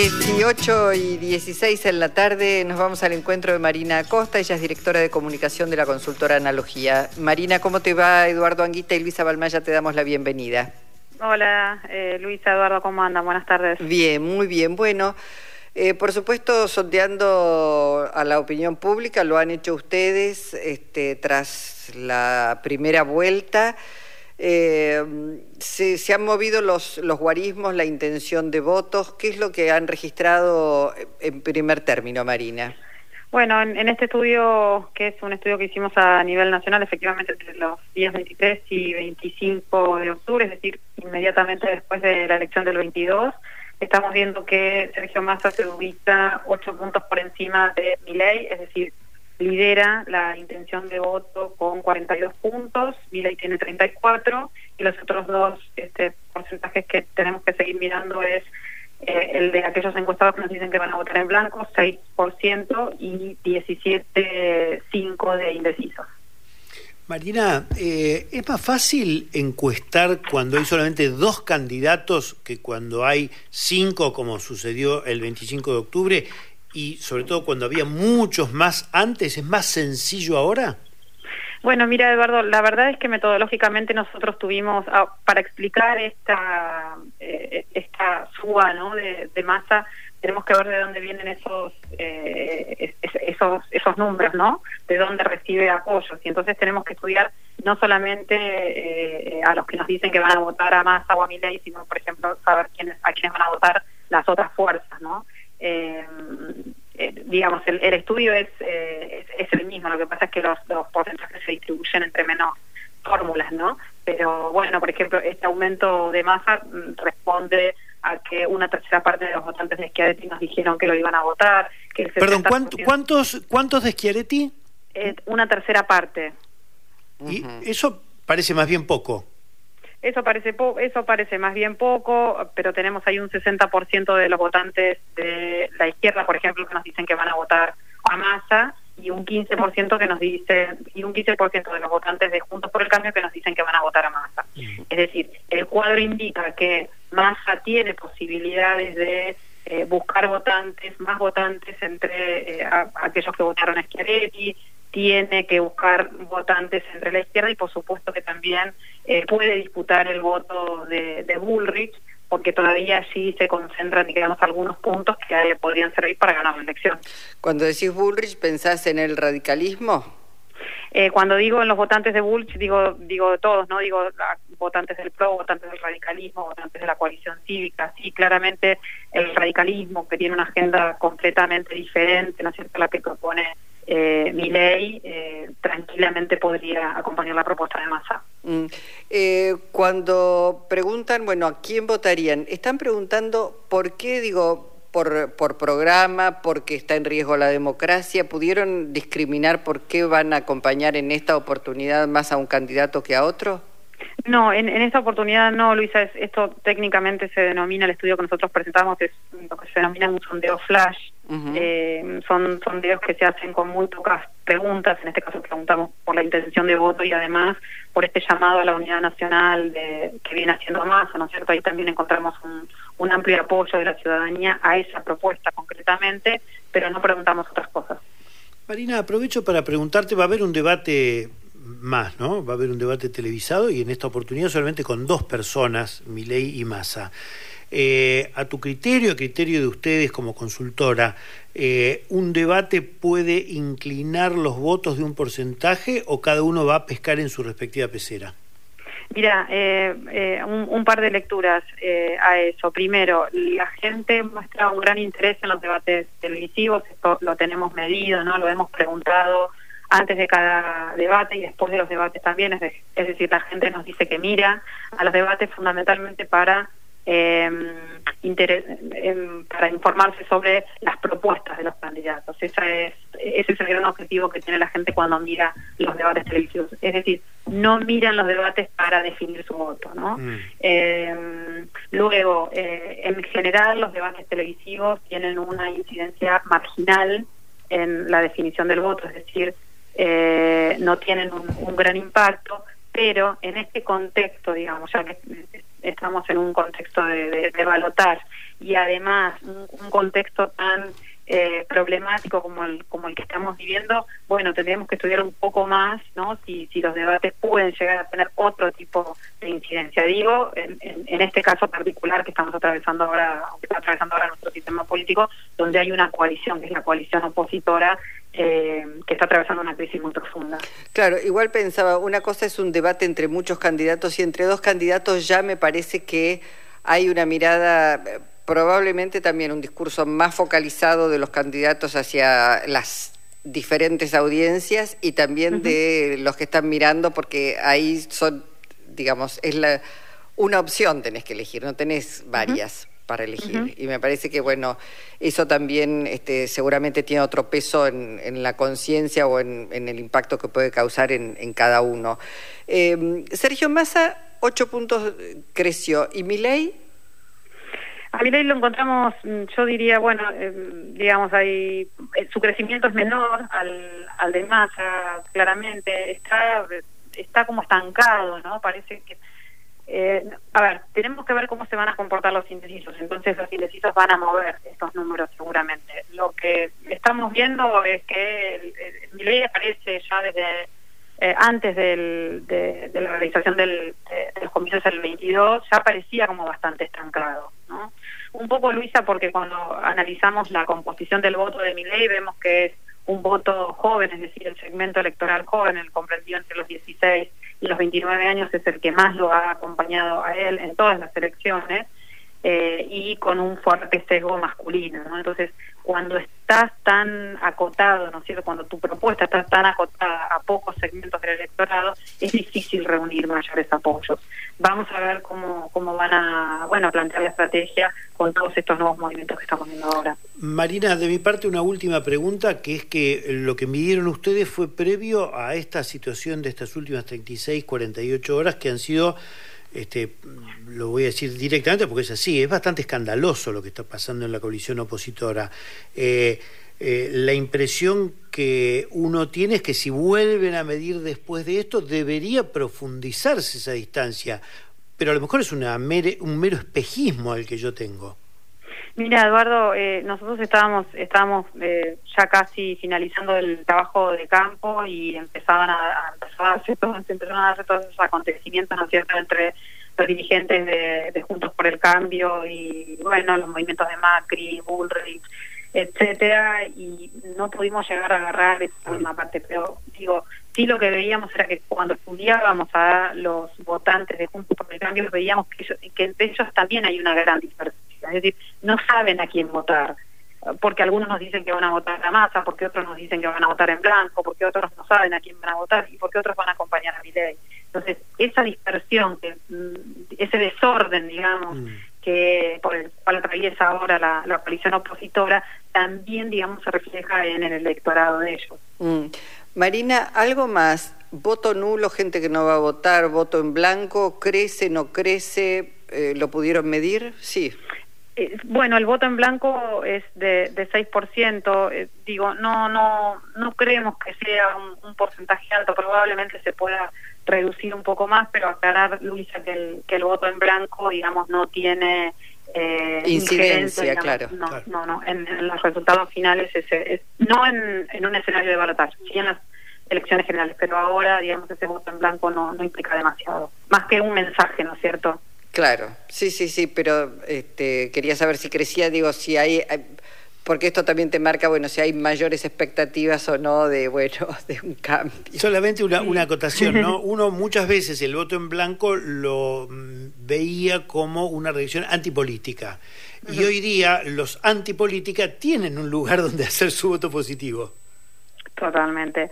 18 y 16 en la tarde nos vamos al encuentro de Marina Acosta, ella es directora de comunicación de la consultora Analogía. Marina, ¿cómo te va? Eduardo Anguita y Luisa Balmaya te damos la bienvenida. Hola, eh, Luisa, Eduardo, ¿cómo andan? Buenas tardes. Bien, muy bien. Bueno, eh, por supuesto, sondeando a la opinión pública, lo han hecho ustedes este, tras la primera vuelta. Eh, se, han movido los, los guarismos, la intención de votos. ¿Qué es lo que han registrado en primer término, Marina? Bueno, en, este estudio, que es un estudio que hicimos a nivel nacional, efectivamente entre los días 23 y 25 de octubre, es decir, inmediatamente después de la elección del 22, estamos viendo que Sergio Massa se ubica ocho puntos por encima de Milei, es decir, lidera la intención de voto con 42 puntos, Milei tiene 34 y los otros dos este, porcentajes que tenemos que seguir mirando es eh, el de aquellos encuestados que nos dicen que van a votar en blanco, 6% y 17,5% de indecisos. Marina, eh, ¿es más fácil encuestar cuando hay solamente dos candidatos que cuando hay cinco, como sucedió el 25 de octubre, y sobre todo cuando había muchos más antes? ¿Es más sencillo ahora? Bueno, mira, Eduardo, la verdad es que metodológicamente nosotros tuvimos, ah, para explicar esta, eh, esta suba ¿no? de, masa, tenemos que ver de dónde vienen esos, eh, esos, esos números, ¿no? De dónde recibe apoyos. Y entonces tenemos que estudiar no solamente eh, a los que nos dicen que van a votar a Massa o a Milei, sino, por ejemplo, saber quiénes, a quiénes van a votar las otras fuerzas, ¿no? Eh, eh, digamos, el, estudio eh, es, es, el mismo, lo que pasa es que los, los porcentajes se distribuyen entre menos fórmulas, ¿no? Pero bueno, por ejemplo, este aumento de masa mm, responde a que una tercera parte de los votantes de Schiaretti nos dijeron que lo iban a votar. Que Perdón, ¿cuántos, ¿cuántos de Schiaretti? Eh, una tercera parte. Y eso parece más bien poco. Eso parece, eso parece más bien poco, pero tenemos ahí un 60% de los votantes de la izquierda, por ejemplo, que nos dicen que van a votar a Massa y un 15% que nos dice y un 15% de los votantes de Juntos por el Cambio que nos dicen que van a votar a Massa. Es decir, el cuadro indica que Massa tiene posibilidades de eh, buscar votantes, más votantes entre eh, aquellos que votaron a Schiaretti, tiene que buscar votantes entre la izquierda y por supuesto que también eh, puede disputar el voto de, Bullrich porque todavía allí se concentran, digamos, algunos puntos que podrían servir para ganar la elección. Cuando decís Bullrich, ¿pensás en el radicalismo? Eh, cuando digo en los votantes de Bullrich, digo, digo de todos, ¿no? Digo votantes del PRO, votantes del radicalismo, votantes de la coalición cívica. Sí, claramente el radicalismo, que tiene una agenda completamente diferente, ¿no es cierto?, la que propone eh, mi ley eh, tranquilamente podría acompañar la propuesta de masa. Mm. Eh, cuando preguntan, bueno, ¿a quién votarían? Están preguntando por qué, digo, por, por programa, porque está en riesgo la democracia. ¿Pudieron discriminar por qué van a acompañar en esta oportunidad más a un candidato que a otro? No, en, esta oportunidad no, Luisa. esto técnicamente se denomina, el estudio que nosotros presentamos es lo que se denomina un sondeo flash. Eh, son sondeos que se hacen con muy pocas preguntas. En este caso preguntamos por la intención de voto y además por este llamado a la unidad nacional de, que viene haciendo Massa, ¿no es cierto? Ahí también encontramos un, un amplio apoyo de la ciudadanía a esa propuesta concretamente, pero no preguntamos otras cosas. Marina, aprovecho para preguntarte, va a haber un debate más, ¿no? Va a haber un debate televisado y en esta oportunidad solamente con dos personas, Milei y Massa. Eh, a tu criterio, a criterio de ustedes como consultora, eh, ¿un debate puede inclinar los votos de un porcentaje o cada uno va a pescar en su respectiva pecera? Mira, eh, un, par de lecturas a eso. Primero, la gente muestra un gran interés en los debates televisivos, esto lo tenemos medido, no lo hemos preguntado antes de cada debate y después de los debates también, es, decir, la gente nos dice que mira a los debates fundamentalmente para para informarse sobre las propuestas de los candidatos. Esa es, ese es el gran objetivo que tiene la gente cuando mira los debates televisivos. Es decir, no miran los debates para definir su voto. ¿no? Mm. Em, luego, eh, en general, los debates televisivos tienen una incidencia marginal en la definición del voto, es decir, eh, no tienen un, gran impacto, pero en este contexto, digamos, ya que estamos en un contexto de, de, balotar y además un, un contexto tan eh, problemático como el, como el que estamos viviendo, bueno, tendríamos que estudiar un poco más, ¿no? Si, si los debates pueden llegar a tener otro tipo de incidencia. Digo, en, en, en este caso particular que estamos atravesando ahora, que está atravesando ahora nuestro sistema político, donde hay una coalición, que es la coalición opositora, eh, que está atravesando una crisis muy profunda. Claro, igual pensaba, una cosa es un debate entre muchos candidatos y entre dos candidatos ya me parece que hay una mirada probablemente también un discurso más focalizado de los candidatos hacia las diferentes audiencias y también uh -huh. de los que están mirando, porque ahí son, digamos, es la, una opción tenés que elegir, no tenés varias. Uh -huh. Para elegir. Uh -huh. Y me parece que, bueno, eso también este, seguramente tiene otro peso en, en la conciencia o en, en, el impacto que puede causar en, en cada uno. Eh, Sergio Massa, ocho puntos creció. ¿Y Milei? A Milei lo encontramos, mm, yo diría, bueno, eh, digamos, hay, eh, su crecimiento es menor al, al de Massa, claramente, está, está como estancado, ¿no? Parece que... Eh, a ver, tenemos que ver cómo se van a comportar los indecisos, entonces los indecisos van a mover estos números seguramente. Lo que estamos viendo es que Milei aparece ya desde eh, antes del, de, la realización del, de, los comicios del 22, ya parecía como bastante estancado, ¿no? Un poco, Luisa, porque cuando analizamos la composición del voto de mi ley vemos que es un voto joven, es decir, el segmento electoral joven, el comprendido entre los 16 y los 29 años, es el que más lo ha acompañado a él en todas las elecciones eh, y con un fuerte sesgo masculino. ¿no? Entonces, cuando estás tan acotado, ¿no es cierto? Cuando tu propuesta está tan acotada a pocos segmentos del electorado, es difícil reunir mayores apoyos. Vamos a ver cómo, cómo van a, bueno, plantear la estrategia con todos estos nuevos movimientos que estamos viendo ahora. Marina, de mi parte una última pregunta, que es que lo que midieron ustedes fue previo a esta situación de estas últimas 36, 48 horas que han sido este, lo voy a decir directamente porque es así, es bastante escandaloso lo que está pasando en la coalición opositora. Eh, eh, la impresión que uno tiene es que si vuelven a medir después de esto, debería profundizarse esa distancia, pero a lo mejor es una mere, un mero espejismo el que yo tengo. Mira, Eduardo, eh, nosotros estábamos estábamos eh, ya casi finalizando el trabajo de campo y empezaban a, a, a hacer todos esos acontecimientos, ¿no es entre los dirigentes de, Juntos por el Cambio y, bueno, los movimientos de Macri, Bullrich, etcétera, y no pudimos llegar a agarrar esa última parte, pero digo, sí lo que veíamos era que cuando estudiábamos a los votantes de Juntos por el Cambio, veíamos que, ellos, que entre ellos también hay una gran dispersión es decir, no saben a quién votar, porque algunos nos dicen que van a votar a masa, porque otros nos dicen que van a votar en blanco, porque otros no saben a quién van a votar y porque otros van a acompañar a mi ley. Entonces, esa dispersión, que, mm, ese desorden, digamos, mm. que por el cual atraviesa ahora la, la coalición opositora, también, digamos, se refleja en el electorado de ellos. Mm. Marina, algo más. Voto nulo, gente que no va a votar, voto en blanco, crece, no crece, eh, ¿lo pudieron medir? Sí. Eh, bueno, el voto en blanco es de, de 6%. Eh, digo, no, no, no creemos que sea un, un, porcentaje alto. Probablemente se pueda reducir un poco más, pero aclarar, Luisa, que el, que el voto en blanco, digamos, no tiene eh, incidencia, digamos, claro. No, claro. no, no. En, en, los resultados finales, es, es no en, en, un escenario de balotaje, sí en las elecciones generales, pero ahora, digamos, ese voto en blanco no, no implica demasiado. Más que un mensaje, ¿no es cierto? Claro, sí, sí, sí, pero este, quería saber si crecía, digo, si hay, porque esto también te marca, bueno, si hay mayores expectativas o no de, bueno, de un cambio. Solamente una, una acotación, ¿no? Uno muchas veces el voto en blanco lo mm, veía como una reacción antipolítica. Uh -huh. Y hoy día los antipolítica tienen un lugar donde hacer su voto positivo. Totalmente.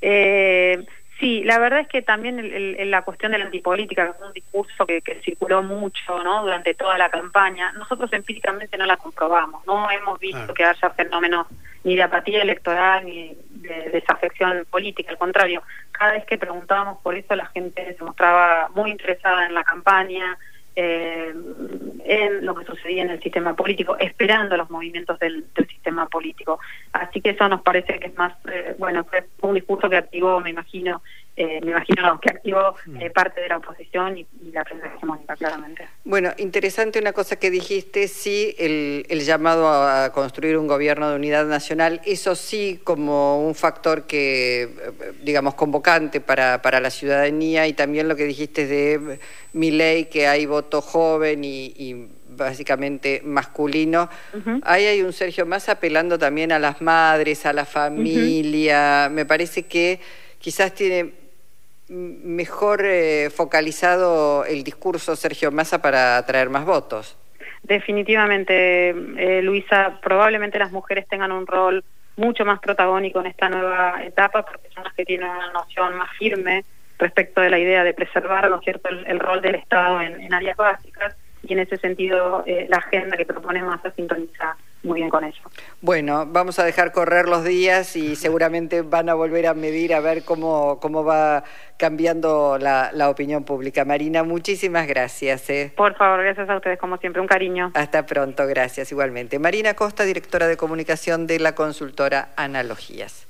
Eh, Sí, la verdad es que también el, el, la cuestión de la antipolítica, que es un discurso que, que, circuló mucho ¿no? durante toda la campaña, nosotros empíricamente no la comprobamos, no hemos visto ah. que haya fenómenos ni de apatía electoral ni de desafección política, al contrario, cada vez que preguntábamos por eso la gente se mostraba muy interesada en la campaña, eh, en lo que sucedía en el sistema político, esperando los movimientos del, del sistema político. Así que eso nos parece que es más, eh, bueno, fue un discurso que activó, me imagino, eh, me imagino que activó mm. eh, parte de la oposición y, la prensa hegemónica, claramente. Bueno, interesante una cosa que dijiste, sí, el, llamado a construir un gobierno de unidad nacional, eso sí como un factor que, eh, digamos, convocante para, para la ciudadanía y también lo que dijiste de mi ley, que hay voto joven y, básicamente masculino. Ahí hay un Sergio más apelando también a las madres, a la familia. Me parece que quizás tiene mejor eh, focalizado el discurso Sergio Massa para atraer más votos. Definitivamente, eh, Luisa, probablemente las mujeres tengan un rol mucho más protagónico en esta nueva etapa porque son las que tienen una noción más firme respecto de la idea de preservar, ¿no cierto?, el, rol del Estado en, áreas básicas y en ese sentido eh, la agenda que propone Massa sintoniza muy bien con eso. Bueno, vamos a dejar correr los días y seguramente van a volver a medir a ver cómo, cómo va cambiando la, la opinión pública. Marina, muchísimas gracias. ¿eh? Por favor, gracias a ustedes como siempre, un cariño. Hasta pronto, gracias igualmente. Marina Costa, directora de comunicación de la consultora Analogías.